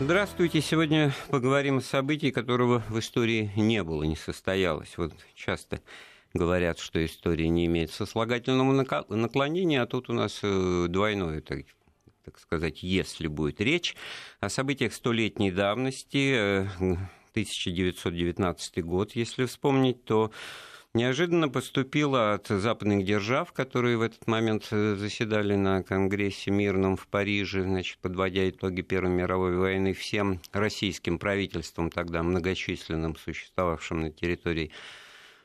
Здравствуйте. Сегодня поговорим о событии, которого в истории не было, не состоялось. Вот часто говорят, что история не имеет сослагательного наклонения, а тут у нас э, двойное, так, так сказать, если будет речь о событиях столетней давности, 1919 э, год, если вспомнить, то неожиданно поступило от западных держав, которые в этот момент э, заседали на Конгрессе мирном в Париже, значит, подводя итоги Первой мировой войны всем российским правительствам, тогда многочисленным, существовавшим на территории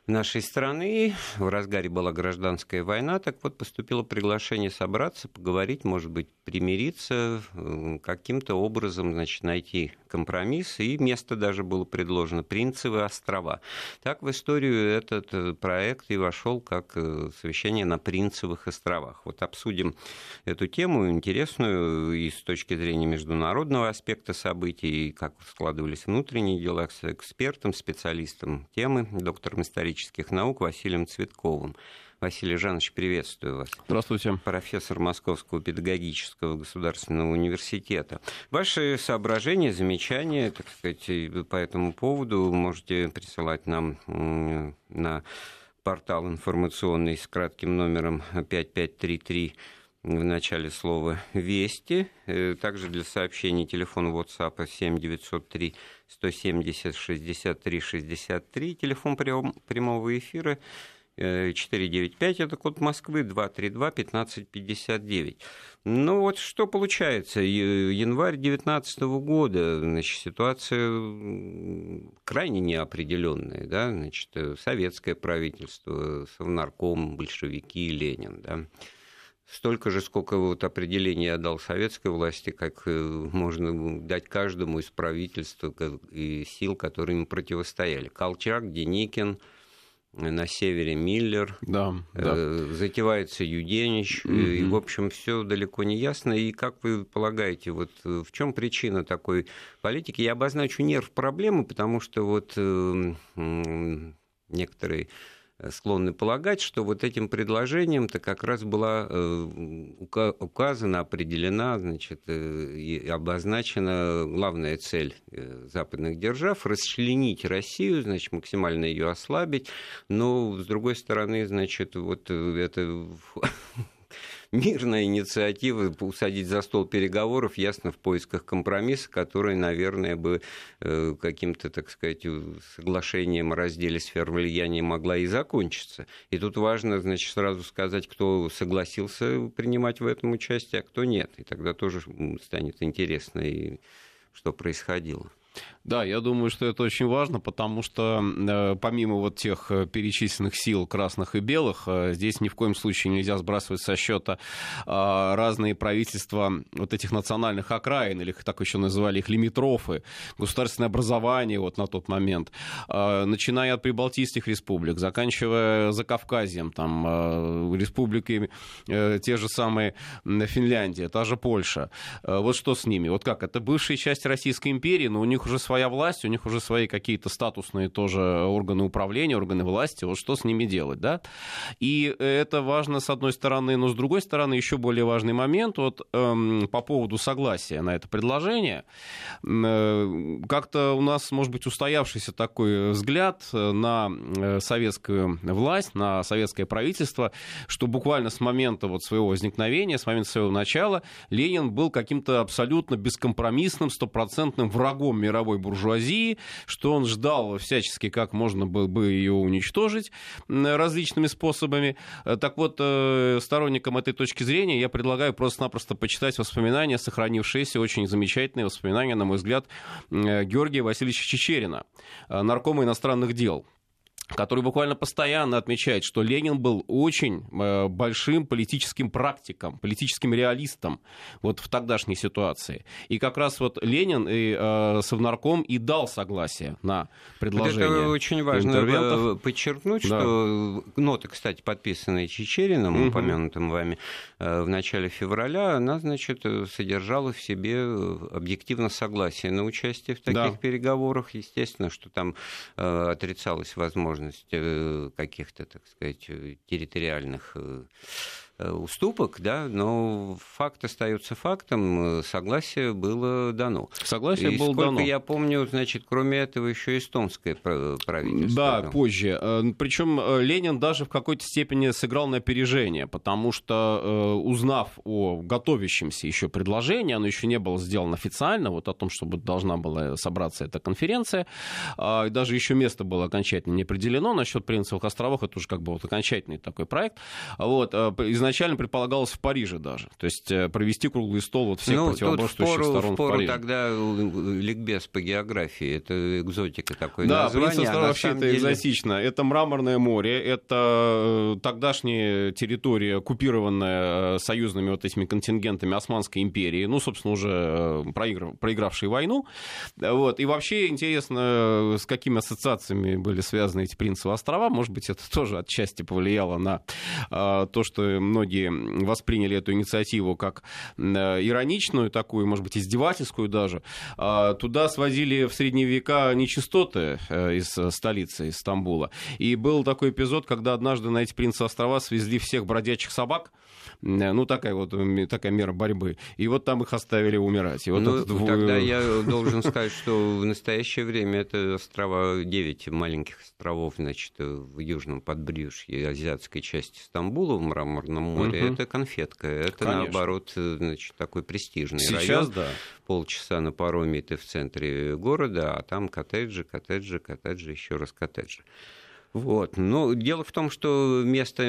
нашей страны. В разгаре была гражданская война, так вот поступило приглашение собраться, поговорить, может быть, примириться, э, каким-то образом, значит, найти компромисс, и место даже было предложено Принцевы острова. Так в историю этот э, проект и вошел как э, совещание на Принцевых островах. Вот обсудим эту тему интересную и с точки зрения международного аспекта событий, и как складывались внутренние дела с экспертом, специалистом темы, доктором исторических наук Василием Цветковым. Василий Жанович, приветствую вас. Здравствуйте. Профессор Московского педагогического государственного университета. Ваши соображения, замечания, так сказать, по этому поводу можете присылать нам на портал информационный с кратким номером 5533 в начале слова «Вести». Э, также для сообщений телефон WhatsApp 7903 170 63 63. Телефон прямого эфира 495, это код Москвы, 232-1559. Ну вот что получается, январь 2019 года, значит, ситуация крайне неопределенная, да, значит, советское правительство, Совнарком, большевики, Ленин, да, столько же, сколько вот определений я дал советской власти, как э, можно дать каждому из правительства и сил, которые им противостояли. Колчак, Деникин, на севере Миллер, да, да. Э, затевается Юденич, угу. и, в общем, все далеко не ясно. И как вы полагаете, вот э, в чем причина такой политики? Я обозначу нерв проблемы, потому что вот э, некоторые склонны полагать, что вот этим предложением-то как раз была э, указана, определена, значит, э, и обозначена главная цель э, западных держав – расчленить Россию, значит, максимально ее ослабить, но, с другой стороны, значит, вот это мирная инициатива усадить за стол переговоров, ясно, в поисках компромисса, который, наверное, бы э, каким-то, так сказать, соглашением о разделе сфер влияния могла и закончиться. И тут важно, значит, сразу сказать, кто согласился принимать в этом участие, а кто нет. И тогда тоже станет интересно, и что происходило. Да, я думаю, что это очень важно, потому что э, помимо вот тех э, перечисленных сил красных и белых, э, здесь ни в коем случае нельзя сбрасывать со счета разные правительства вот этих национальных окраин, или так еще называли их лимитрофы, государственное образование вот на тот момент, начиная от прибалтийских республик, заканчивая Закавказьем, там, республики те же самые Финляндия, та же Польша. Вот что с ними? Вот как? Это бывшие части Российской империи, но у них уже своя власть, у них уже свои какие-то статусные тоже органы управления, органы власти, вот что с ними делать, да? И это важно с одной стороны, но с другой стороны еще более важный момент вот эм, по поводу согласия на это предложение. Э, как-то у нас, может быть, устоявшийся такой взгляд на э, советскую власть, на советское правительство, что буквально с момента вот своего возникновения, с момента своего начала Ленин был каким-то абсолютно бескомпромиссным, стопроцентным врагом мировой буржуазии, что он ждал всячески, как можно было бы ее уничтожить различными способами. Э, так вот, э, сторонникам этой точки зрения я предлагаю просто-напросто почитать воспоминания, сохранившиеся, очень замечательные воспоминания, на мой взгляд, э, Георгия Васильевича Чечерина, наркома иностранных дел, который буквально постоянно отмечает, что Ленин был очень э, большим политическим практиком, политическим реалистом вот в тогдашней ситуации. И как раз вот Ленин и э, Совнарком и дал согласие на предложение. Вот это очень важно э, подчеркнуть, да. что ноты, кстати, подписанные Чечериным, угу. упомянутым вами, в начале февраля, она, значит, содержала в себе объективно согласие на участие в таких да. переговорах. Естественно, что там отрицалась возможность э, каких-то, так сказать, э, территориальных э, Э, уступок, да, но факт остается фактом, согласие было дано. Согласие и было сколько дано. я помню, значит, кроме этого еще эстонское правительство. Да, там. позже. Э, Причем э, Ленин даже в какой-то степени сыграл на опережение, потому что узнав о готовящемся еще предложении, оно еще не было сделано официально, вот о том, чтобы должна была собраться эта конференция, а, и даже еще место было окончательно не определено насчет Принцевых островов, это уже как бы вот окончательный такой проект. Вот, изначально изначально предполагалось в Париже даже. То есть э, провести круглый стол вот всех ну, противоборствующих впору, сторон впору в Париже. тогда ликбез по географии. Это экзотика такой да, название. Да, а вообще это деле... экзотично. Это Мраморное море, это э, тогдашняя территория, оккупированная э, союзными вот этими контингентами Османской империи, ну, собственно, уже проиграв, проигравшей войну. Вот. И вообще интересно, с какими ассоциациями были связаны эти Принцевы острова. Может быть, это тоже отчасти повлияло на то, что многие восприняли эту инициативу как э, ироничную такую, может быть, издевательскую даже. А туда свозили в средние века нечистоты э, из столицы, из Стамбула. И был такой эпизод, когда однажды на эти принцы острова свезли всех бродячих собак, Э, ну, такая вот такая мера борьбы. И вот там их оставили умирать. И вот ну, этот... тогда я должен сказать, что в настоящее время это острова, 9 маленьких островов, значит, в южном подбрюшье азиатской части Стамбула, в Мраморном море, угу. это конфетка. Это, Конечно. наоборот, значит, такой престижный Сейчас, район. да. Полчаса на пароме ты в центре города, а там коттеджи, коттеджи, коттеджи, еще раз коттеджи. Вот. Но дело в том, что место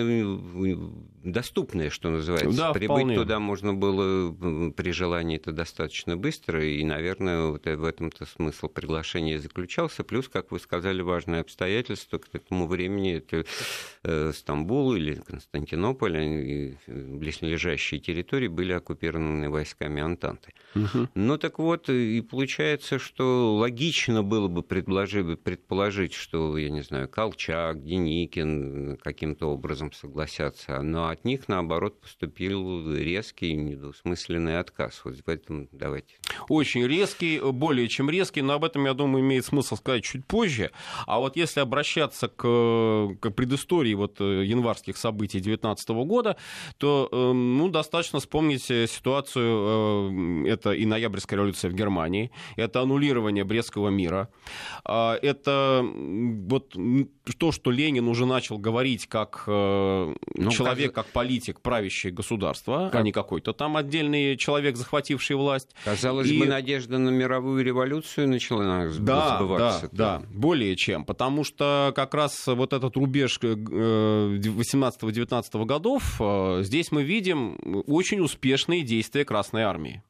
доступное, что называется. Да, Прибыть вполне. туда можно было при желании это достаточно быстро, и, наверное, вот в этом-то смысл приглашения заключался. Плюс, как вы сказали, важное обстоятельство, к этому времени это э, Стамбул или Константинополь, и близлежащие территории были оккупированы войсками Антанты. Угу. Ну так вот, и получается, что логично было бы предположить, что, я не знаю, Колчак, Собчак, Деникин каким-то образом согласятся, но от них, наоборот, поступил резкий, недвусмысленный отказ. Вот в этом давайте. Очень резкий, более чем резкий, но об этом, я думаю, имеет смысл сказать чуть позже. А вот если обращаться к, к предыстории вот э, январских событий 2019 года, то эм, ну, достаточно вспомнить ситуацию, э, это и ноябрьская революция в Германии, это аннулирование Брестского мира, а, это вот то, что Ленин уже начал говорить как э, ну, человек, как... как политик, правящий государство, а как... а не какой-то там отдельный человек, захвативший власть. Казалось и... бы, надежда на мировую революцию начала да, сбываться. Да, да, более чем. Потому что как раз вот этот рубеж 18-19 э, годов, э, здесь мы видим очень успешные действия Красной Армии.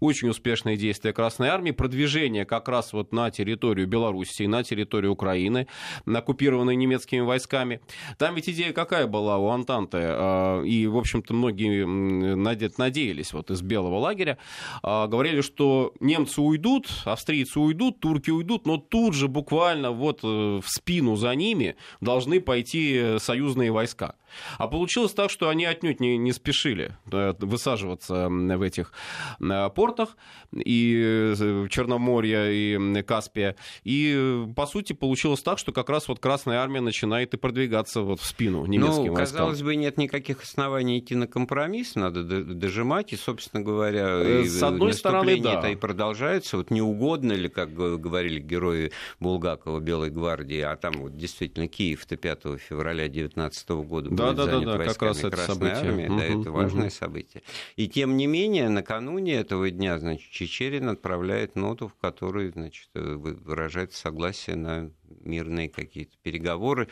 Очень успешные действия Красной Армии, продвижение как раз вот на территорию Белоруссии, на территорию Украины, оккупированной немецкими войсками. Там ведь идея какая была у Антанты, а, и, в общем-то, многие надеялись вот из белого лагеря, а, говорили, что немцы уйдут, австрийцы уйдут, турки уйдут, но тут же буквально вот э, в спину за ними должны пойти союзные войска. А получилось так, что они отнюдь не, не спешили э, высаживаться в этих э, портах и э, Черноморья, и Каспия. И, по сути, получилось так, что как раз вот Красная Армия начинает и продвигаться вот в спину немецким ну, войскам. казалось бы, нет никаких оснований идти на компромисс, надо дожимать, и, собственно говоря, с одной стороны, да. это и продолжается. Вот не угодно ли, как говорили герои Булгакова Белой гвардии, а там вот действительно Киев-то 5 февраля 19 года да, да, да, да, как раз это событие. Армии, угу, да, это важное угу. событие. И тем не менее, накануне этого дня, значит, Чечерин отправляет ноту, в которой, значит, выражает согласие на мирные какие-то переговоры.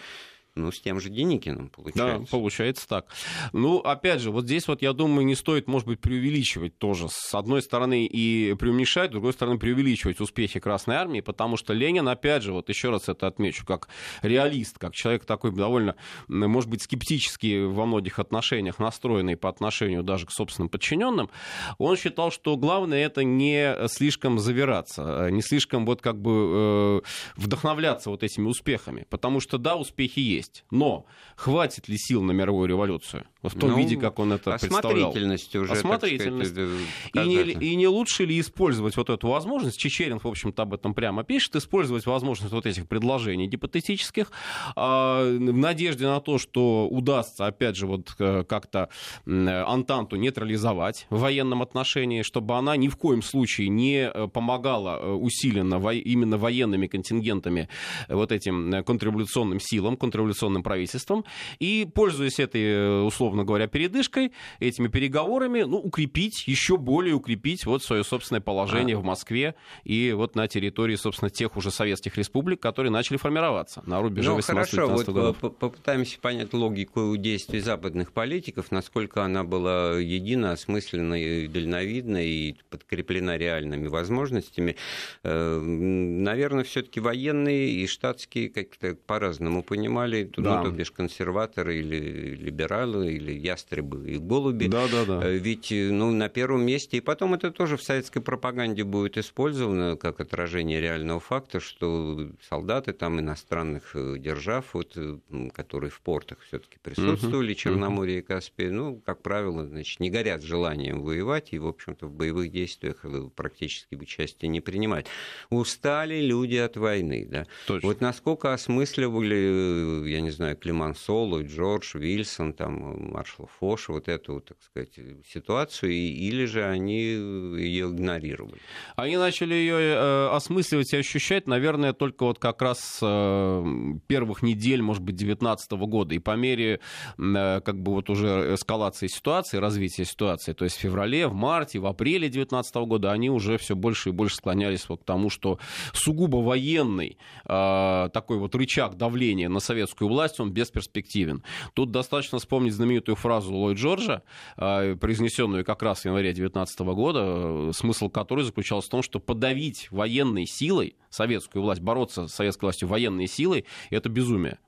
Ну, с тем же Деникиным, получается. Да, получается так. Ну, опять же, вот здесь вот, я думаю, не стоит, может быть, преувеличивать тоже. С одной стороны и преуменьшать, с другой стороны преувеличивать успехи Красной Армии, потому что Ленин, опять же, вот еще раз это отмечу, как реалист, как человек такой довольно, может быть, скептически во многих отношениях настроенный по отношению даже к собственным подчиненным, он считал, что главное это не слишком завираться, не слишком вот как бы э, вдохновляться вот этими успехами, потому что, да, успехи есть есть. Но хватит ли сил на мировую революцию? В том ну, виде, как он это представлял. Уже, Осмотрительность. Сказать, и, не, и не лучше ли использовать вот эту возможность, Чечерин, в общем-то, об этом прямо пишет, использовать возможность вот этих предложений гипотетических а, в надежде на то, что удастся, опять же, вот э, как-то Антанту нейтрализовать в военном отношении, чтобы она ни в коем случае не э, помогала э, усиленно именно военными контингентами вот этим контрреволюционным силам, контрреволюционным правительством, и, пользуясь этой, условно условно говоря, передышкой, этими переговорами, ну, укрепить, еще более укрепить вот свое собственное положение а. в Москве и вот на территории, собственно, тех уже советских республик, которые начали формироваться на рубеже ну, 18 хорошо, вот годов. попытаемся понять логику действий западных политиков, насколько она была едина, осмысленной, дальновидной и подкреплена реальными возможностями. Э, наверное, все-таки военные и штатские как-то по-разному понимали, да. ну, то бишь консерваторы или либералы, или ястребы и голуби. Да, да, да. Ведь ну, на первом месте, и потом это тоже в советской пропаганде будет использовано как отражение реального факта, что солдаты там иностранных э, держав, вот, э, которые в портах все-таки присутствовали, uh-huh. Черноморье и Каспия, ну, как правило, значит, не горят желанием воевать и, в общем-то, в боевых действиях э, практически участие не принимать. Устали люди от войны, да. Точно. Вот насколько осмысливали, я не знаю, Климансоло, Джордж, Вильсон, там, маршал Фош вот эту, так сказать, ситуацию, или же они ее игнорировали? Они начали ее э, осмысливать и ощущать, наверное, только вот как раз э, первых недель, может быть, 2019 года. И по мере э, как бы вот уже эскалации ситуации, развития ситуации, то есть в феврале, в марте, в апреле 2019 года, они уже все больше и больше склонялись вот к тому, что сугубо военный такой вот рычаг давления на советскую власть, он бесперспективен. Тут достаточно вспомнить знаменитую фразу Ллойд Джорджа, а, произнесенную как раз в январе 2019 года, э, смысл которой заключался в том, что подавить военной силой советскую власть, бороться с советской властью военной силой, это безумие.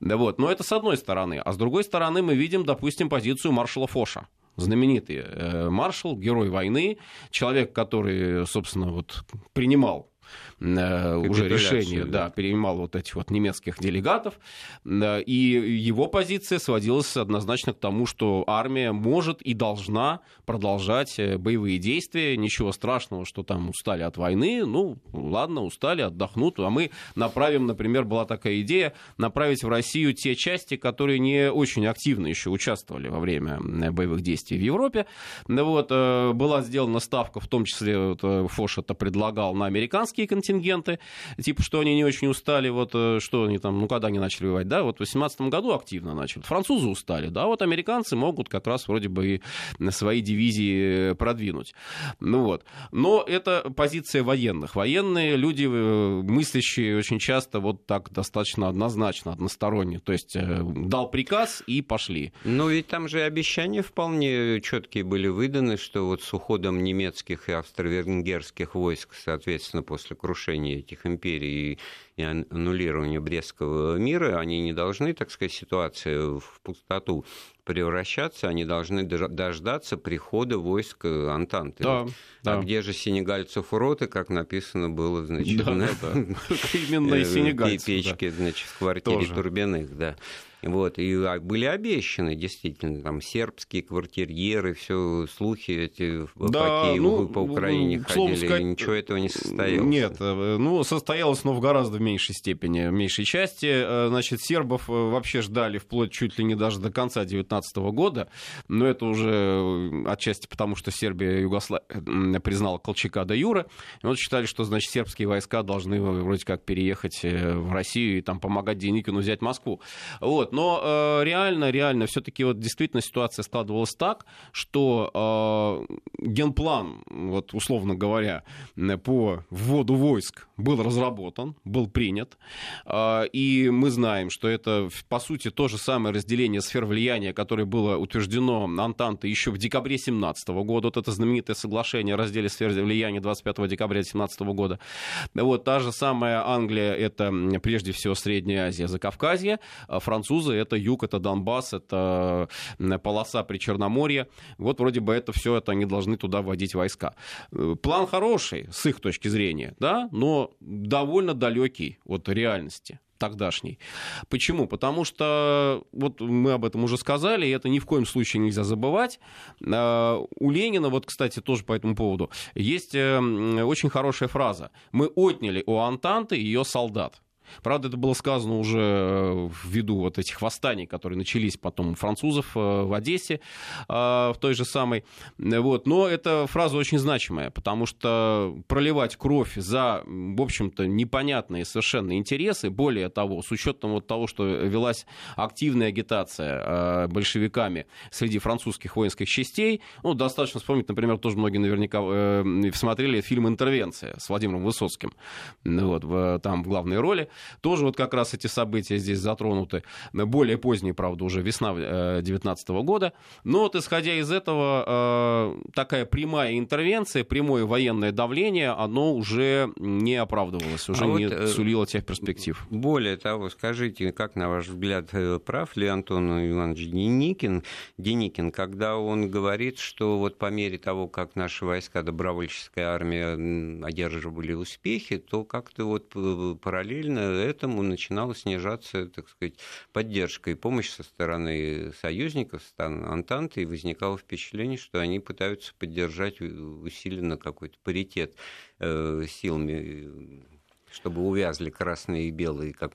Да вот. Но это с одной стороны. А с другой стороны мы видим, допустим, позицию маршала Фоша знаменитый э, маршал, герой войны, человек, который, собственно, вот принимал Э, уже решение, да. принимал вот этих вот немецких делегатов, и его позиция сводилась однозначно к тому, что армия может и должна продолжать э, боевые действия, ничего страшного, что там устали от войны, ну, ладно, устали, отдохнут, а мы направим, например, была такая идея, направить в Россию те части, которые не очень активно еще участвовали во время боевых действий в Европе, вот, э, была сделана ставка, в том числе вот, Фош это предлагал на американские контингенты, типа, что они не очень устали, вот э, что они там, ну, когда они начали воевать, да, вот в 18 году активно начали. Французы устали, да, вот американцы могут как раз вроде бы и свои дивизии э, продвинуть. Ну вот. Но это позиция военных. Военные люди, э, мыслящие очень часто вот так достаточно однозначно, односторонне. То есть дал приказ и пошли. Ну, ведь там же обещания вполне четкие были выданы, что вот с уходом немецких и австро-венгерских войск, соответственно, после крушения крушения этих империй и аннулирования Брестского мира, они не должны, так сказать, ситуацию в пустоту превращаться, они должны дождаться прихода войск Антанты. Да, а да. где же сенегальцев роты, как написано было, значит, да, на... да. именно и сенегальцев, печке, да. значит, в квартире Тоже. Турбиных, да. Вот, и а, были обещаны, действительно, там сербские квартирьеры, все слухи эти да, по Киеву, ну, по Украине ходили, сказать, ничего этого не состоялось. Нет, э, ну, состоялось, но в гораздо меньшей степени, в меньшей части. Э, значит, сербов э, вообще ждали вплоть чуть ли не даже до конца 2019 года, но это уже отчасти потому, что Сербия Югославия признала Колчака до Юра, и вот считали, что, значит, сербские войска должны вроде как переехать в Россию и там помогать Деникину взять Москву. Вот. Но э, реально, реально, все-таки вот действительно ситуация складывалась так, что э, генплан, вот условно говоря, по вводу войск был разработан, был принят, э, и мы знаем, что это по сути то же самое разделение сфер влияния, которое было утверждено Антантой еще в декабре 2017 года, вот это знаменитое соглашение о разделе сфер влияния 25 декабря 2017 года. Вот та же самая Англия, это прежде всего Средняя Азия, Закавказье, а французы Союза, это юг, это Донбасс, это полоса при Черноморье. Вот вроде бы это все, это они должны туда вводить войска. Э, план хороший с их точки зрения, да, но довольно далекий от реальности тогдашней. Почему? Потому что, вот мы об этом уже сказали, и это ни в коем случае нельзя забывать. У Ленина, вот, кстати, тоже по этому поводу, есть очень хорошая фраза. Мы отняли у Антанты ее солдат. Правда, это было сказано уже э, ввиду вот этих восстаний, которые начались потом у французов э, в Одессе, э, в той же самой. Вот. Но эта фраза очень значимая, потому что проливать кровь за, в общем-то, непонятные совершенно интересы, более того, с учетом вот того, что велась активная агитация большевиками среди французских воинских частей, ну, достаточно вспомнить, например, тоже многие наверняка смотрели фильм «Интервенция» с Владимиром Высоцким, вот, там в главной роли. Тоже вот как раз эти события здесь затронуты. Более поздние, правда, уже весна 2019 э, года. Но вот исходя из этого, э, такая прямая интервенция, прямое военное давление, оно уже не оправдывалось, уже а не вот, э, сулило тех перспектив. Более того, скажите, как, на ваш взгляд, прав ли Антон Иванович Деникин, Деникин, когда он говорит, что вот по мере того, как наши войска, добровольческая армия одерживали успехи, то как-то вот параллельно этому начинала снижаться, так сказать, поддержка и помощь со стороны союзников, Антанты, и возникало впечатление, что они пытаются поддержать усиленно какой-то паритет э, силами чтобы увязли красные и белые? Как...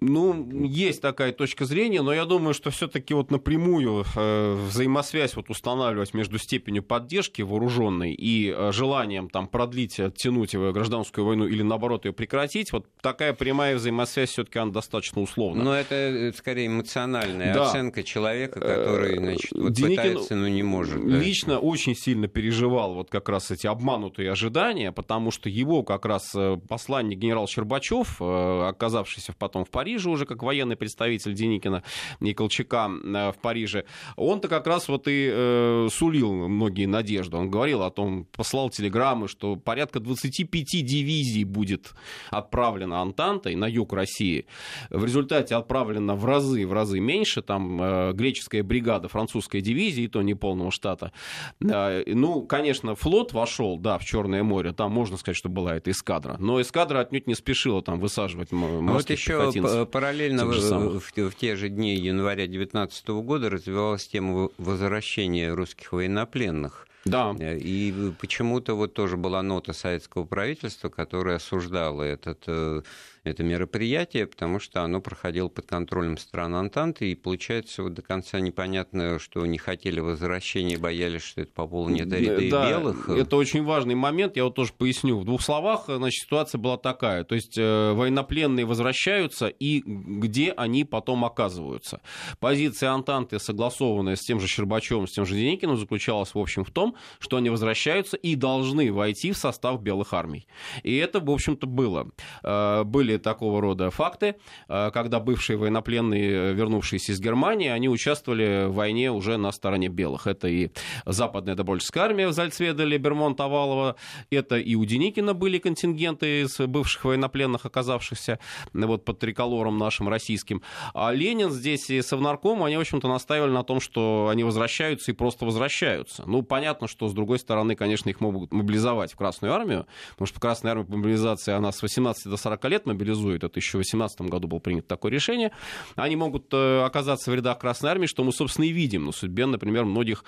Ну, есть такая точка зрения, но я думаю, что все-таки вот напрямую э, взаимосвязь вот устанавливать между степенью поддержки вооруженной и э, желанием там продлить, оттянуть гражданскую войну или наоборот ее прекратить, вот такая прямая взаимосвязь все-таки она достаточно условна. Но это э, скорее эмоциональная да. оценка человека, который, значит, вот Деникин пытается, но не может. Да. Лично очень сильно переживал вот как раз эти обманутые ожидания, потому что его как раз посланник генерал Щербачев, э, оказавшийся потом в Париже уже как военный представитель Деникина и Колчака э, в Париже, он-то как раз вот и э, сулил многие надежды. Он говорил о том, послал телеграммы, что порядка 25 дивизий будет отправлено Антантой на юг России. В результате отправлено в разы, в разы меньше. Там греческая бригада, французская дивизия, и то не полного штата. Ну, конечно, флот вошел, да, в Черное море. Там можно сказать, что была эта эскадра. Но эскадра отнюдь отнюдь не спешила там высаживать Вот еще параллельно в, в, в те же дни января 2019 года развивалась тема возвращения русских военнопленных. Да. И почему-то вот тоже была нота советского правительства, которая осуждала этот э, это мероприятие, потому что оно проходило под контролем стран Антанты, и получается вот до конца непонятно, что не хотели возвращения, боялись, что это пополнит ряды да, белых. Это очень важный момент, я вот тоже поясню. В двух словах, значит, ситуация была такая. То есть э, военнопленные возвращаются, и где они потом оказываются. Позиция Антанты, согласованная с тем же Щербачевым, с тем же Деникиным, заключалась, в общем, в том, что они возвращаются и должны войти в состав белых армий. И это, в общем-то, было. Э, были такого рода факты, э, когда бывшие военнопленные, вернувшиеся из Германии, они участвовали в войне уже на стороне белых. Это и Западная Добольческая армия в Зальцведеле, Бермонт Овалова, это и у Деникина были контингенты из бывших военнопленных, оказавшихся вот под триколором нашим российским. А Ленин здесь и Совнарком, они, в общем-то, настаивали на том, что они возвращаются и просто возвращаются. Ну, понятно, что, с другой стороны, конечно, их могут мобилизовать в Красную армию, потому что Красная армия по мобилизации, она с 18 до 40 лет мобилизуется, мобилизуют, это еще в 2018 году было принято такое решение, они могут э, оказаться в рядах Красной Армии, что мы, собственно, и видим. На судьбе, например, многих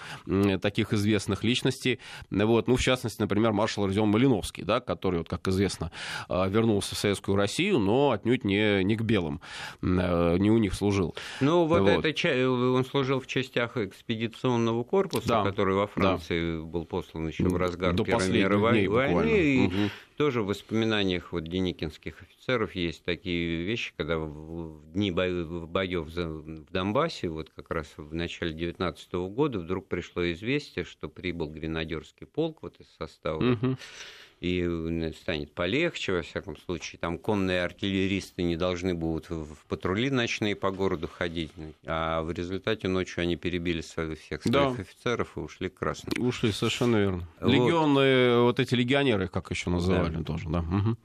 таких известных личностей, вот, ну, в частности, например, маршал Родион Малиновский, да, который, вот, как известно, э, вернулся в Советскую Россию, но отнюдь не, не к белым, э, не у них служил. Ну, вот, вот. это он служил в частях экспедиционного корпуса, да, который во Франции да. был послан еще в разгар До Первой мировой войны, и угу тоже в воспоминаниях вот деникинских офицеров есть такие вещи, когда в дни боев в Донбассе, вот как раз в начале 19 года, вдруг пришло известие, что прибыл гренадерский полк вот из состава. Угу и станет полегче, во всяком случае. Там конные артиллеристы не должны будут в патрули ночные по городу ходить. А в результате ночью они перебили своих, всех своих да. офицеров и ушли к красным. Ушли, совершенно верно. Вот. Легионные, вот эти легионеры, как еще называли да. тоже, да. Угу.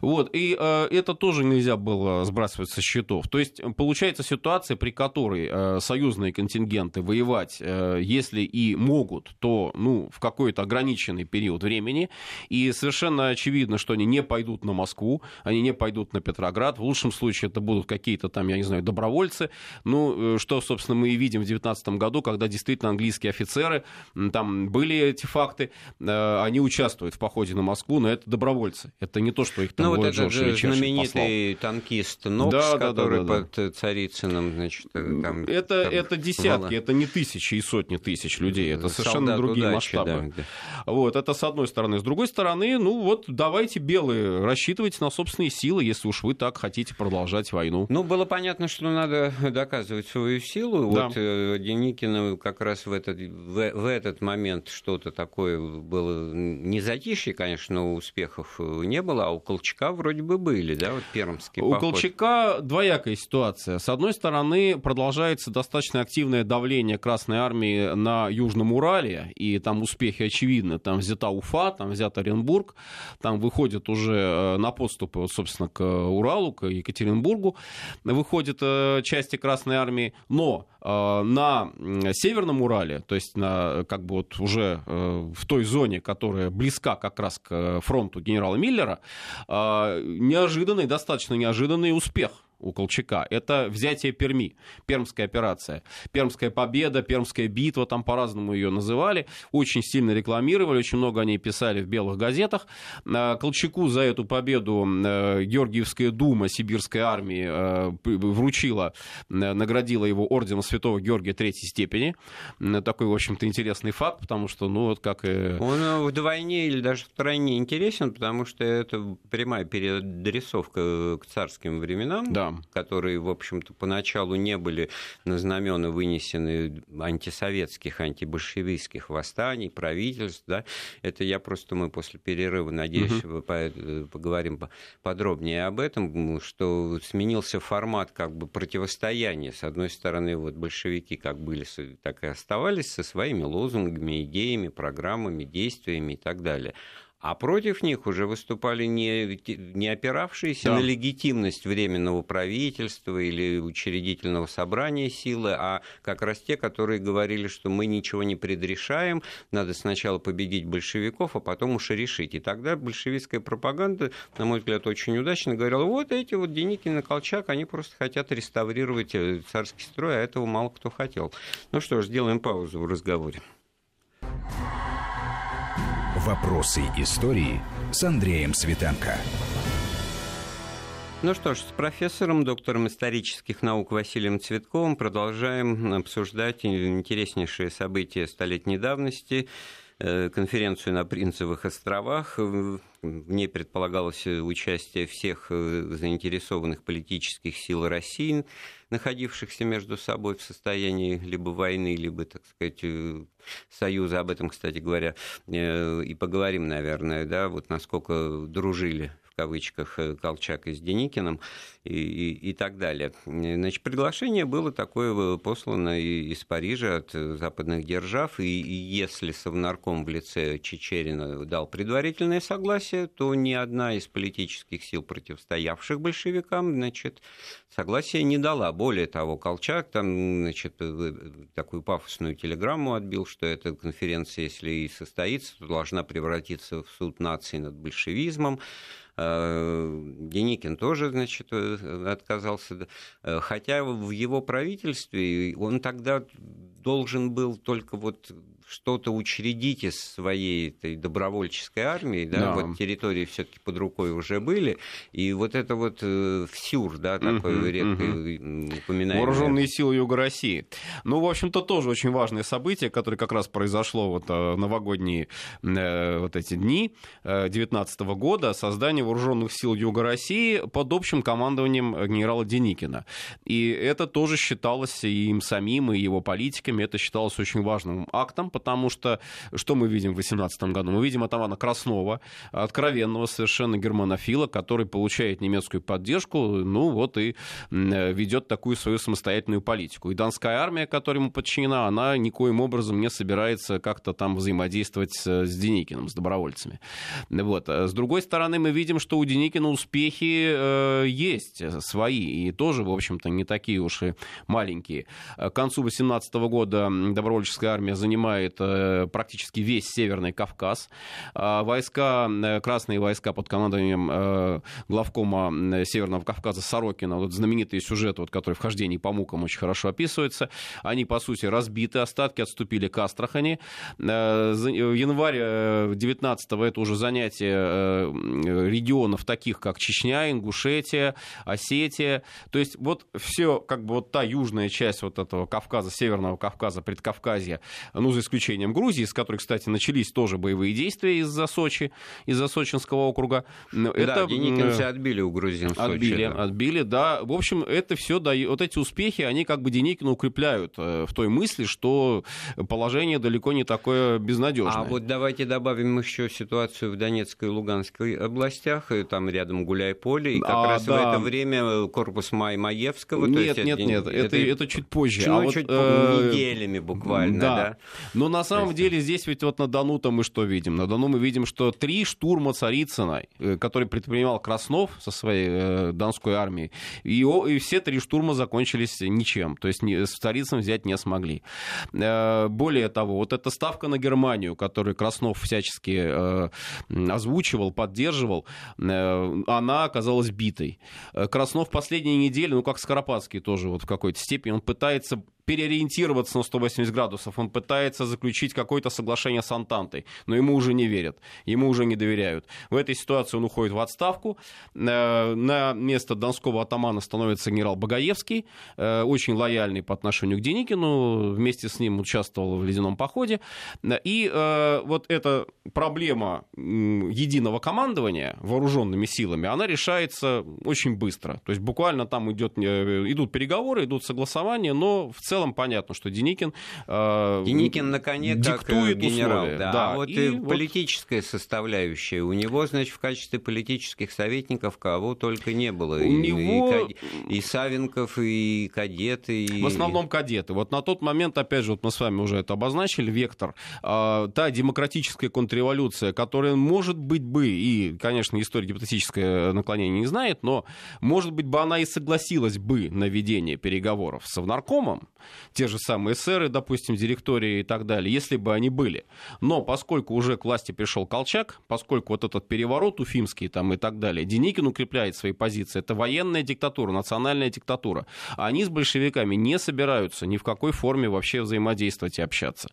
Вот, и э, это тоже нельзя было сбрасывать со счетов. То есть получается ситуация, при которой э, союзные контингенты воевать, э, если и могут, то ну, в какой-то ограниченный период времени, И совершенно очевидно, что они не пойдут на Москву, они не пойдут на Петроград. В лучшем случае это будут какие-то там, я не знаю, добровольцы. Ну, что, собственно, мы и видим в 2019 году, когда действительно английские офицеры, там были эти факты, они участвуют в походе на Москву, но это добровольцы. Это не то, что их там ну, вот этот же знаменитый послал. танкист Нокс, да, который да, да, да, под Царицыным, значит, там... Это, там, это десятки, было... это не тысячи и сотни тысяч людей, это совершенно Солдат другие удачи, масштабы. Да, да. Вот, это с одной стороны. С другой стороны, ну вот давайте белые, рассчитывайте на собственные силы, если уж вы так хотите продолжать войну. Ну, было понятно, что надо доказывать свою силу. Да. Вот э, Деникину как раз в этот, в, в этот момент что-то такое было не затишье, конечно, успехов не было, а у Колчака вроде бы были, да, вот пермский У поход. Колчака двоякая ситуация. С одной стороны, продолжается достаточно активное давление Красной Армии на Южном Урале, и там успехи очевидны. Там взята Уфа, там взят Оренбург, там выходят уже э, на подступы, собственно, к Уралу, к Екатеринбургу, выходят э, части Красной Армии, но э, на Северном Урале, то есть на, как бы вот уже в той зоне, которая близка как раз к фронту генерала Миллера, неожиданный, достаточно неожиданный успех у Колчака. Это взятие Перми, Пермская операция. Пермская победа, Пермская битва, там по-разному ее называли. Очень сильно рекламировали, очень много о ней писали в белых газетах. А, Колчаку за эту победу э, Георгиевская дума Сибирской армии э, вручила, э, наградила его орденом Святого Георгия Третьей степени. Такой, в общем-то, интересный факт, потому что, ну, вот как и... Он вдвойне или даже втройне интересен, потому что это прямая переадресовка к царским временам. Да которые, в общем-то, поначалу не были на знамена вынесены антисоветских, антибольшевистских восстаний, правительств, да, это я просто, мы после перерыва, надеюсь, угу. поговорим подробнее об этом, что сменился формат как бы противостояния. С одной стороны, вот большевики как были, так и оставались со своими лозунгами, идеями, программами, действиями и так далее. А против них уже выступали не, не опиравшиеся да. на легитимность временного правительства или учредительного собрания силы, а как раз те, которые говорили, что мы ничего не предрешаем, надо сначала победить большевиков, а потом уж и решить. И тогда большевистская пропаганда, на мой взгляд, очень удачно говорила, вот эти вот Деникин и Колчак, они просто хотят реставрировать э, царский строй, а этого мало кто хотел. Ну что ж, сделаем паузу в разговоре. Вопросы истории с Андреем Светенко. Ну что ж, с профессором, доктором исторических наук Василием Цветковым продолжаем обсуждать интереснейшие события столетней давности, конференцию на Принцевых островах. В ней предполагалось участие всех э, заинтересованных политических сил России, находившихся между собой в состоянии либо войны, либо, так сказать, э, союза. Об этом, кстати говоря, э, и поговорим, наверное, да, вот насколько дружили кавычках э, Колчак и с Деникиным и, и, и так далее. Значит, приглашение было такое послано из Парижа от западных держав, и, и если Совнарком в лице Чечерина дал предварительное согласие, то ни одна из политических сил, противостоявших большевикам, значит, согласия не дала. Более того, Колчак там, значит, э, такую пафосную телеграмму отбил, что эта конференция, если и состоится, то должна превратиться в суд нации над большевизмом. Э, Деникин тоже, значит, э, отказался. Хотя в его правительстве он тогда должен был только вот что-то учредить из своей этой добровольческой армии, да, да. вот территории все-таки под рукой уже были, и вот это вот э, ВСЮР, да, такое uh-huh, редкое uh-huh. упоминание. Вооруженные силы Юга России. Ну, в общем-то, тоже очень важное событие, которое как раз произошло вот э, новогодние э, вот эти дни 19 года, создание вооруженных сил Юга России под общим командованием генерала Деникина. И это тоже считалось и им самим, и его политиками, это считалось очень важным актом, потому что что мы видим в 2018 году? Мы видим атамана Краснова, откровенного совершенно германофила, который получает немецкую поддержку, ну вот и ведет такую свою самостоятельную политику. И Донская армия, которая ему подчинена, она никоим образом не собирается как-то там взаимодействовать с, Деникиным, с добровольцами. Вот. С другой стороны, мы видим, что у Деникина успехи э, есть свои, и тоже, в общем-то, не такие уж и маленькие. К концу 18 года добровольческая армия занимает э, практически весь Северный Кавказ. Э, войска, э, красные войска под командованием э, главкома Северного Кавказа Сорокина, вот знаменитый сюжет, вот, который вхождение по мукам очень хорошо описывается, они, по сути, разбиты, остатки отступили к Астрахани. Э, январь 19-го это уже занятие регионов таких, как Чечня, Ингушетия, Осетия. То есть вот все, как бы вот та южная часть вот этого Кавказа, Северного Кавказа, Предкавказья, ну, за исключением Грузии, с которой, кстати, начались тоже боевые действия из-за Сочи, из-за Сочинского округа. Да, это, деникинцы отбили у грузин Отбили, Сочи, да. отбили, да. В общем, это все дает, вот эти успехи, они как бы Деникина укрепляют э, в той мысли, что положение далеко не такое безнадежное. А вот давайте добавим еще ситуацию в Донецкой и Луганской областях, и там рядом Гуляй-Поле, и как а, раз да. в это время корпус Май Маевского. Нет, нет, нет, это, это, это чуть позже. Ну, а вот, чуть э, неделями буквально, да. да. Но на самом деле здесь ведь вот на Дону-то мы что видим? На Дону мы видим, что три штурма Царицына, э, который предпринимал Краснов со своей э, донской армией, и, и все три штурма закончились ничем. То есть с Царицыным взять не смогли. Э, более того, вот эта ставка на Германию, которую Краснов всячески э, озвучивал, поддерживал, э, она оказалась битой. Э, Краснов последние недели, ну как Скоропадский тоже вот в какой-то степени, он пытается переориентироваться на 180 градусов. Он пытается заключить какое-то соглашение с Антантой, но ему уже не верят, ему уже не доверяют. В этой ситуации он уходит в отставку. Э, на место донского атамана становится генерал Багаевский, э, очень лояльный по отношению к Деникину, вместе с ним участвовал в ледяном походе. И э, вот эта проблема единого командования вооруженными силами, она решается очень быстро. То есть буквально там идет, идут переговоры, идут согласования, но в целом целом понятно, что Деникин, э, Деникин на коне диктует как генерал. Условия. Да. Да. А вот и, и вот... политическая составляющая. У него, значит, в качестве политических советников кого только не было. У и, него... и, и Савенков, и кадеты. И... В основном кадеты. Вот на тот момент, опять же, вот мы с вами уже это обозначили, вектор, э, та демократическая контрреволюция, которая, может быть, бы, и, конечно, история гипотетическое наклонение не знает, но, может быть, бы она и согласилась бы на ведение переговоров с Совнаркомом, те же самые эсеры, допустим, директории и так далее, если бы они были. Но поскольку уже к власти пришел Колчак, поскольку вот этот переворот уфимский там и так далее, Деникин укрепляет свои позиции. Это военная диктатура, национальная диктатура. Они с большевиками не собираются ни в какой форме вообще взаимодействовать и общаться.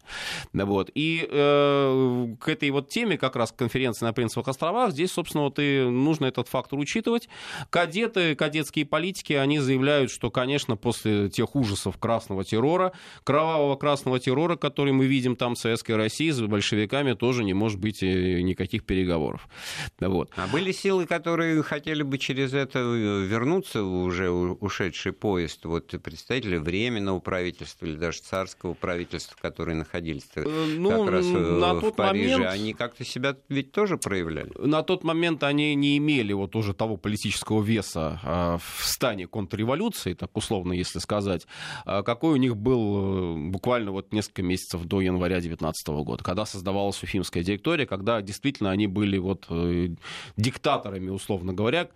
Вот. И э, к этой вот теме, как раз конференции на Принцевых островах, здесь, собственно, вот и нужно этот фактор учитывать. Кадеты, кадетские политики, они заявляют, что, конечно, после тех ужасов красного красного террора, кровавого красного террора, который мы видим там в Советской России с большевиками, тоже не может быть э, никаких переговоров. Вот. А были силы, которые хотели бы через это э, вернуться в уже ушедший поезд? Вот представители Временного правительства или даже царского правительства, которые находились э, ну, как раз на в тот Париже, момент... они как-то себя ведь тоже проявляли? На тот момент они не имели вот уже того политического веса а, в стане контрреволюции, так условно, если сказать, а, какой у них был э, буквально вот несколько месяцев до января 2019 года, когда создавалась Уфимская директория, когда действительно они были вот э, диктаторами, условно говоря,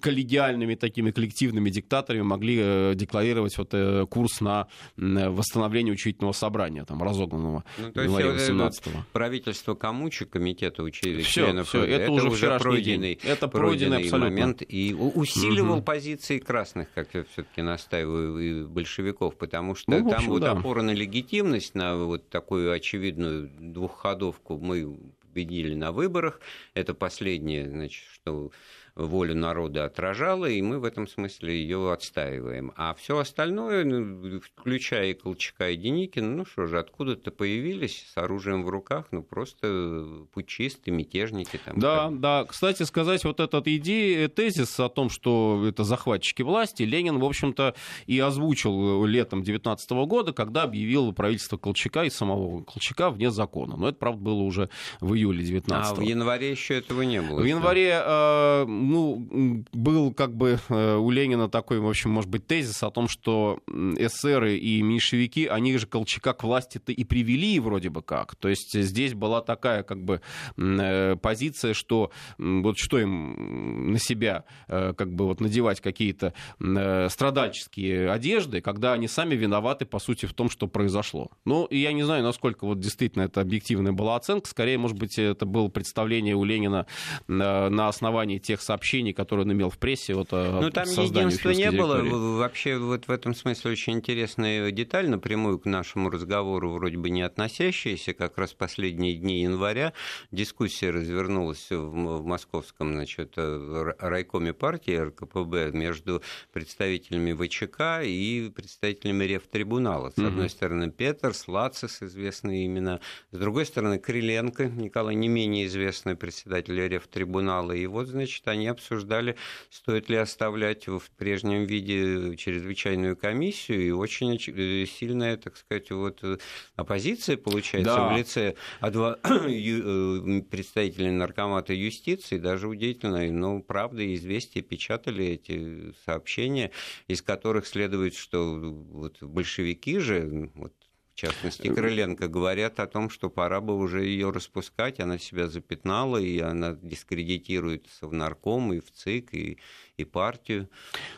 коллегиальными такими коллективными диктаторами могли э, декларировать вот курс на восстановление учительного собрания, там, разогнанного ну, то января 18 -го. Правительство Камучи, комитета учителей, все, членов, все, это, это уже, уже пройденный, день. Это пройденный, пройденный момент и усиливал угу. позиции красных, как я все-таки настаиваю, и большевиков, потому что ну, там вот да. опора на легитимность, на вот такую очевидную двухходовку мы победили на выборах. Это последнее, значит, что волю народа отражала, и мы в этом смысле ее отстаиваем. А все остальное, ну, включая и Колчака, и Деникина, ну что же, откуда-то появились с оружием в руках, ну просто путчисты, мятежники. Там, да, там. да. Кстати сказать, вот этот идея, тезис о том, что это захватчики власти, Ленин, в общем-то, и озвучил летом 19 года, когда объявил правительство Колчака и самого Колчака вне закона. Но это, правда, было уже в июле 19 А в январе еще этого не было. В январе э, ну, был как бы э, у Ленина такой, в общем, может быть, тезис о том, что эсеры и меньшевики, они же Колчака к власти-то и привели вроде бы как. То есть здесь была такая как бы э, позиция, что вот что им на себя как бы вот надевать какие-то страдальческие одежды, когда они сами виноваты, по сути, в том, что произошло. Ну, и я не знаю, насколько вот действительно это объективная была оценка. Скорее, может быть, это было представление у Ленина на основании тех сообщений, которые он имел в прессе. Вот, ну, там единства не было. Вообще, вот в этом смысле очень интересная деталь, напрямую к нашему разговору, вроде бы не относящаяся, как раз последние дни января дискуссия развернулась в московском значит, райкоме партии РКПБ между представителями ВЧК и представителями Ревтрибунала. С одной mm-hmm. стороны, Петр, Слацис, известные имена, с другой стороны, Криленко, Николай, не менее известный председатель Ревтрибунала. И вот, значит, они обсуждали, стоит ли оставлять в прежнем виде чрезвычайную комиссию, и очень э, сильная, так сказать, вот э, оппозиция получается да. в лице адво... Э, представителей наркомата юстиции, даже удивительно, но правда и известия печатали эти сообщения, из которых следует, что вот большевики же, вот частности, Крыленко, говорят о том, что пора бы уже ее распускать, она себя запятнала, и она дискредитируется в нарком, и в ЦИК, и и партию.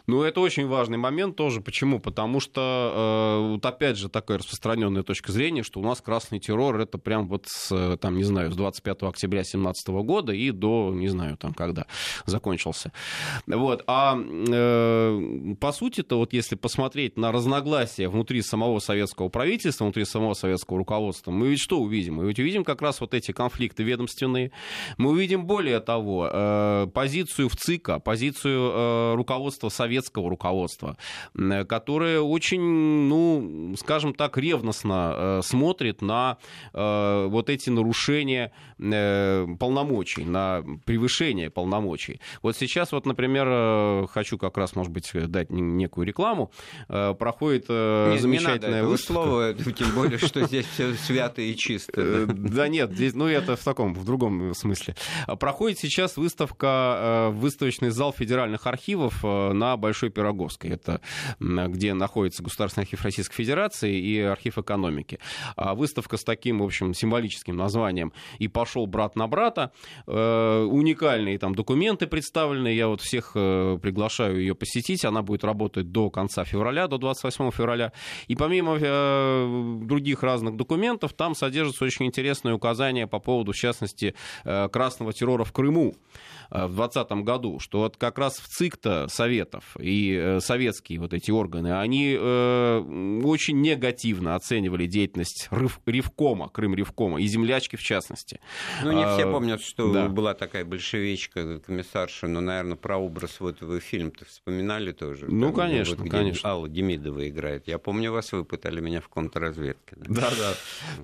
Ну, это очень важный момент тоже. Почему? Потому что, э, вот опять же, такая распространенная точка зрения, что у нас красный террор это прям вот с, там, не знаю, с 25 октября 2017 года и до, не знаю, там, когда закончился. Вот. А э, по сути-то, вот если посмотреть на разногласия внутри самого советского правительства, внутри самого советского руководства, мы ведь что увидим? Мы ведь увидим как раз вот эти конфликты ведомственные. Мы увидим более того, э, позицию в ЦИКа, позицию Э, руководство советского руководства, которое очень, ну, скажем так, ревностно э, смотрит на э, вот эти нарушения полномочий, на превышение полномочий. Вот сейчас вот, например, хочу как раз, может быть, дать некую рекламу. Проходит не, замечательная не надо слово, тем более, что здесь все свято и чисто. Да нет, здесь, ну это в таком, в другом смысле. Проходит сейчас выставка, выставочный зал федеральных национальных архивов э, на Большой Пироговской. Это где находится Государственный архив Российской Федерации и архив экономики. А выставка с таким, в общем, символическим названием «И пошел брат на брата». Э, уникальные там документы представлены. Я вот всех э, приглашаю ее посетить. Она будет работать до конца февраля, до 28 февраля. И помимо других разных документов, там содержатся очень интересные указания по поводу, в частности, красного террора в Крыму. В 2020 году, что вот как раз в ЦИК-то Советов и э, советские вот эти органы, они э, очень негативно оценивали деятельность Ревкома, Крым Ревкома и землячки в частности. Ну, не все а, помнят, что да. была такая большевичка, комиссарша, но, наверное, про образ вот в фильм-то вспоминали тоже. Ну, там, конечно, вот, где конечно. Алла Демидова играет. Я помню вас, вы пытали меня в контрразведке. Да, да.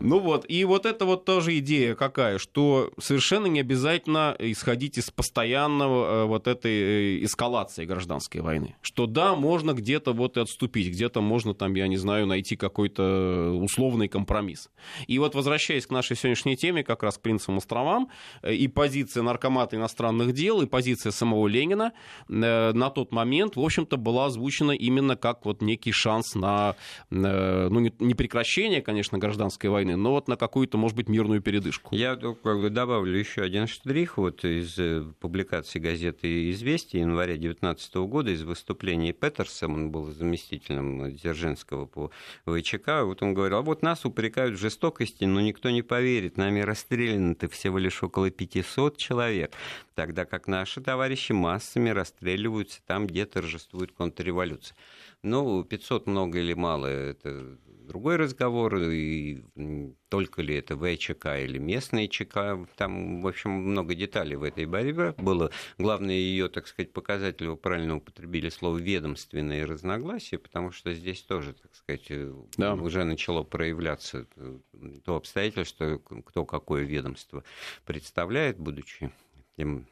Ну вот, и вот это вот тоже идея какая, что совершенно не обязательно исходить из постоянного э, вот этой э, эскалации гражданской войны. Что да, можно где-то вот и отступить, где-то можно там, я не знаю, найти какой-то условный компромисс. И вот возвращаясь к нашей сегодняшней теме, как раз к Принцам островам, э, и позиция наркомата иностранных дел, и позиция самого Ленина на тот момент, в общем-то, была озвучена именно как вот некий шанс на, ну, не прекращение, конечно, гражданской войны, но вот на какую-то, может быть, мирную передышку. Я добавлю еще один штрих вот из публикации газеты «Известия» января 2019 года из выступления Петерса, он был заместителем Дзержинского по ВЧК, вот он говорил, а вот нас упрекают в жестокости, но никто не поверит, нами расстреляно-то всего лишь около 500 человек, тогда как наши товарищи массами расстреливаются там, где торжествует контрреволюция. Ну, 500 много или мало, это другой разговор, и только ли это ВЧК или местные ЧК, там, в общем, много деталей в этой борьбе было. Главное, ее, так сказать, показатель, вы правильно употребили слово ведомственные разногласия, потому что здесь тоже, так сказать, э, да. уже начало проявляться э, то обстоятельство, кто какое ведомство представляет, будучи тем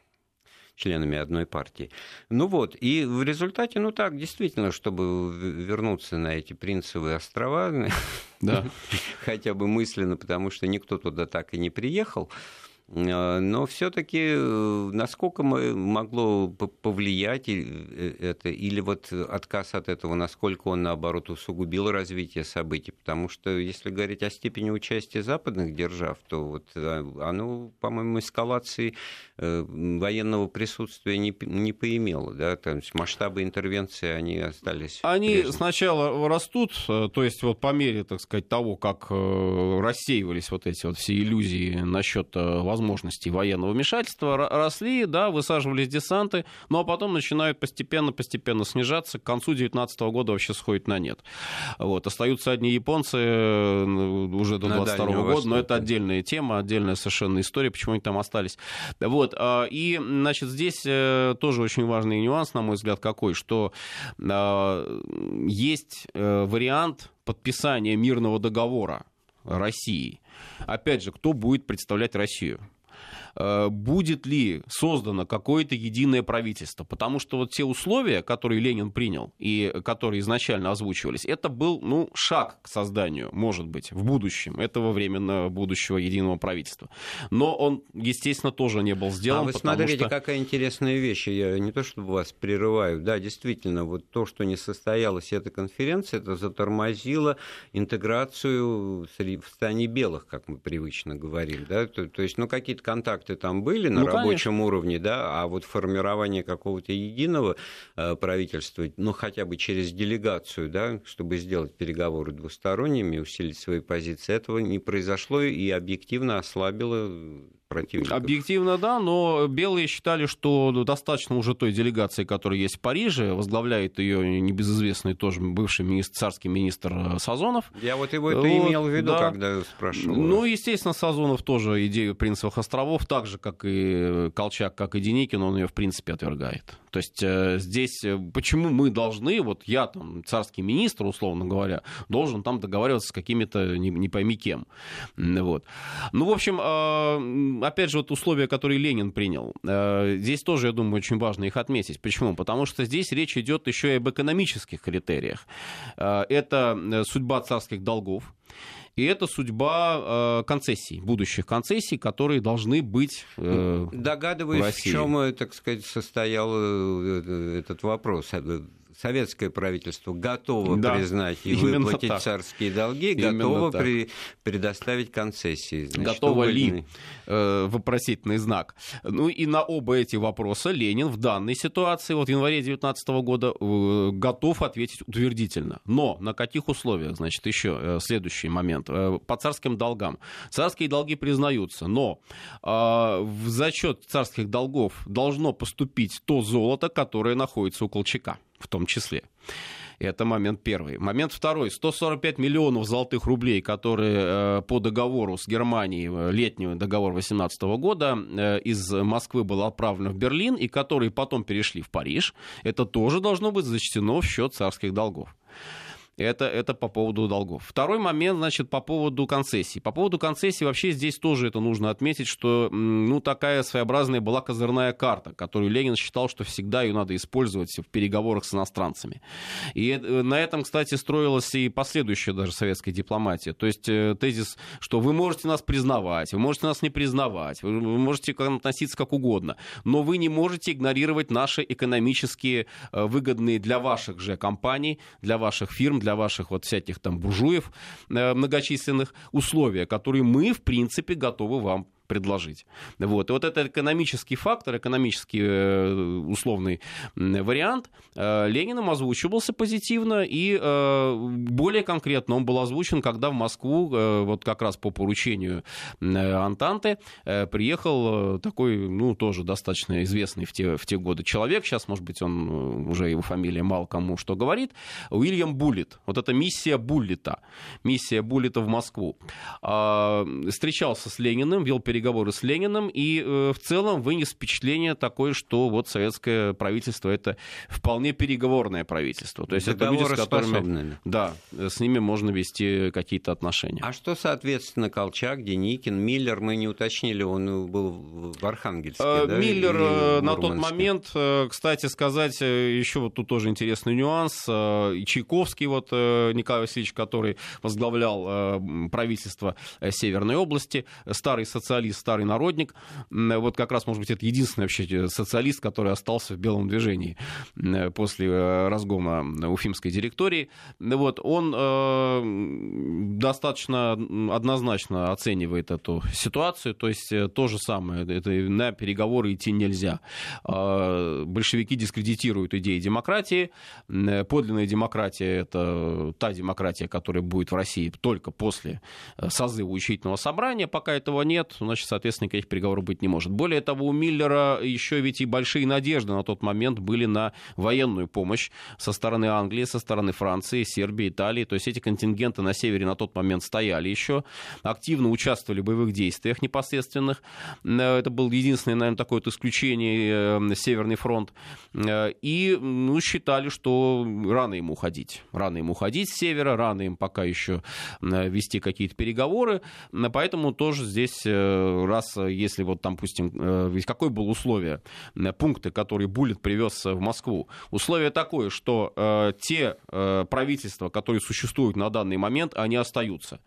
членами одной партии. Ну вот, и в результате, ну так, действительно, чтобы вернуться на эти принцевые острова, да. хотя бы мысленно, потому что никто туда так и не приехал, Э, но все-таки э, насколько могло повлиять э, это, или вот отказ от этого, насколько он, наоборот, усугубил развитие событий? Потому что если говорить о степени участия западных держав, то вот оно, по-моему, эскалации военного присутствия не, не поимело. Да? То есть масштабы интервенции, они остались Они прежними. сначала растут, то есть вот по мере, так сказать, того, как рассеивались вот эти вот все иллюзии насчет возможностей военного вмешательства, росли, да, высаживались десанты, ну а потом начинают постепенно-постепенно снижаться, к концу 2019 года вообще сходит на нет. Вот. Остаются одни японцы уже до 2022 года, но это отдельная тема, отдельная совершенно история, почему они там остались. Вот. А, и, значит, здесь э, тоже очень важный нюанс, на мой взгляд, какой, что а, есть э, вариант подписания мирного договора России. Опять же, кто будет представлять Россию? Э, будет ли создано какое-то единое правительство. Потому что вот те условия, которые Ленин принял и которые изначально озвучивались, это был ну, шаг к созданию, может быть, в будущем этого временного будущего единого правительства. Но он, естественно, тоже не был сделан. А вы смотрите, что... какая интересная вещь. Я не то чтобы вас прерываю. Да, действительно, вот то, что не состоялась эта конференция, это затормозило интеграцию в стране белых, как мы привычно говорим. Да? То, то есть, ну, какие-то контакты контакты там были на ну, рабочем конечно. уровне, да, а вот формирование какого-то единого э, правительства, ну, хотя бы через делегацию, да, чтобы сделать переговоры двусторонними, усилить свои позиции, этого не произошло и объективно ослабило противников. Объективно, да, но белые считали, что достаточно уже той делегации, которая есть в Париже, возглавляет ее небезызвестный тоже бывший министр, царский министр э, Сазонов. Я вот его это вот, имел в виду, да. когда спрашивал. Ну, естественно, Сазонов тоже идею Принцевых островов, так же, как и Колчак, как и Деникин, он ее, в принципе, отвергает. То есть э, здесь э, почему мы должны, вот я там царский министр, условно говоря, должен там договариваться с какими-то не, не пойми кем. Вот. Ну, в общем, опять же, вот условия, которые Ленин принял, э, здесь тоже, я думаю, очень важно их отметить. Почему? Потому что здесь речь идет еще и об экономических критериях. Это судьба царских долгов, и это судьба э, концессий, будущих концессий, которые должны быть э, Догадываюсь, в, России. в чем, так сказать, состоял этот вопрос советское правительство готово да, признать и выплатить так. царские долги, именно готово при, предоставить концессии. Значит, готово ли? Э, вопросительный знак. Ну и на оба эти вопроса Ленин в данной ситуации, вот в январе 2019 года, э, готов ответить утвердительно. Но на каких условиях? Значит, еще э, следующий момент. Э, по царским долгам. Царские долги признаются, но э, в зачет царских долгов должно поступить то золото, которое находится у Колчака в том числе. Это момент первый. Момент второй. 145 миллионов золотых рублей, которые э, по договору с Германией, э, летнего договора 2018 года, э, из Москвы было отправлено в Берлин, и которые потом перешли в Париж, это тоже должно быть зачтено в счет царских долгов. Это, это по поводу долгов. Второй момент, значит, по поводу концессий. По поводу концессий вообще здесь тоже это нужно отметить, что ну, такая своеобразная была козырная карта, которую Ленин считал, что всегда ее надо использовать в переговорах с иностранцами. И э, на этом, кстати, строилась и последующая даже советская дипломатия. То есть э, тезис, что вы можете нас признавать, вы можете нас не признавать, вы можете относиться как угодно, но вы не можете игнорировать наши экономические э, выгодные для ваших же компаний, для ваших фирм, для ваших вот всяких там буржуев э, многочисленных условия, которые мы, в принципе, готовы вам предложить. Вот. И вот этот экономический фактор, экономический э, условный вариант э, Лениным озвучивался позитивно, и э, более конкретно он был озвучен, когда в Москву, вот как раз по поручению Антанты, приехал такой, ну, тоже достаточно известный в те, в те годы человек, сейчас, может быть, он уже его фамилия мало кому что говорит, Уильям Буллит. Вот это миссия Буллита, миссия Буллита в Москву. А, встречался с Лениным, вел переговоры переговоры с Лениным и э, в целом вынес впечатление такое, что вот советское правительство это вполне переговорное правительство. То есть это люди, с которыми да, с ними можно вести какие-то отношения. А что, соответственно, Колчак, Деникин, Миллер, мы не уточнили, он был в Архангельске, э, да? Миллер э, на тот момент, кстати сказать, еще вот тут тоже интересный нюанс, и Чайковский, вот Николай Васильевич, который возглавлял правительство Северной области, старый социалист, социалист, старый народник. Вот как раз, может быть, это единственный вообще социалист, который остался в белом движении после разгома Уфимской директории. Вот, он достаточно однозначно оценивает эту ситуацию, то есть то же самое, это на переговоры идти нельзя. Большевики дискредитируют идеи демократии, подлинная демократия — это та демократия, которая будет в России только после э, созыва учительного собрания. Пока этого нет, значит, соответственно, никаких переговоров быть не может. Более того, у Миллера еще ведь и большие надежды на тот момент были на военную помощь со стороны Англии, со стороны Франции, Сербии, Италии. То есть эти контингенты на севере на тот момент стояли еще, активно участвовали в боевых действиях непосредственных. Э, это был единственный, наверное, такое вот исключение э, Северный фронт. И ну, считали, что рано ему уходить. Рано ему уходить с севера, рано им пока еще э, вести какие-то переговоры. Поэтому тоже здесь, э, раз, если вот, допустим, э, ведь какое было условие, пункты, которые Буллет привез в Москву, условие такое, что те правительства, которые существуют на данный момент, они остаются.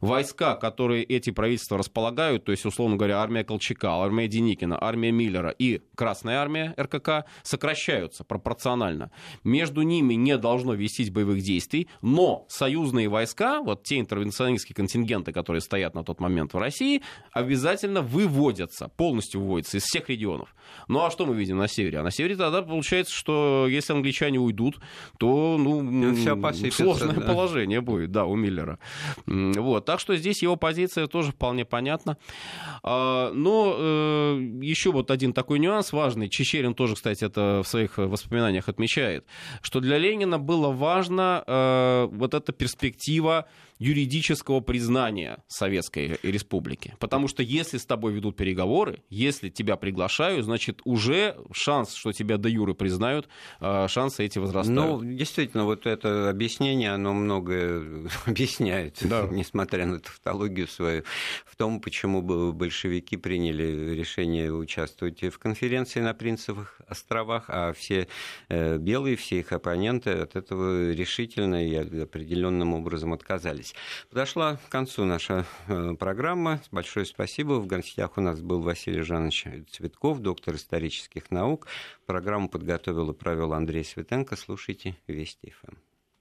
Войска, которые эти правительства располагают, то есть, условно говоря, армия Колчака, армия Деникина, армия Миллера и Красная армия РКК сокращаются пропорционально. Между ними не должно вестись боевых действий, но союзные войска, вот те интервенционистские контингенты, которые стоят на тот момент в России, обязательно выводятся, полностью выводятся из всех регионов. Ну а что мы видим на севере? А на севере тогда получается, что если англичане уйдут, то ну, сложное да. положение будет, да, у Миллера. Вот. Так что здесь его позиция тоже вполне понятна. А, но э, еще вот один такой нюанс важный. Чечерин тоже, кстати, это в своих воспоминаниях отмечает, что для Ленина было важно э, вот эта перспектива юридического признания Советской Республики. Потому что если с тобой ведут переговоры, если тебя приглашают, значит, уже шанс, что тебя до юры признают, э, шансы эти возрастают. Ну, действительно, вот это объяснение, оно многое объясняет, да. несмотря на тавтологию свою, в том, почему большевики приняли решение участвовать в конференции на Принцевых островах, а все э, белые, все их оппоненты от этого решительно и определенным образом отказались. Подошла к концу наша э, программа. Большое спасибо. В гостях у нас был Василий Жанович Цветков, доктор исторических наук. Программу подготовил и провел Андрей Светенко. Слушайте Вести ФМ.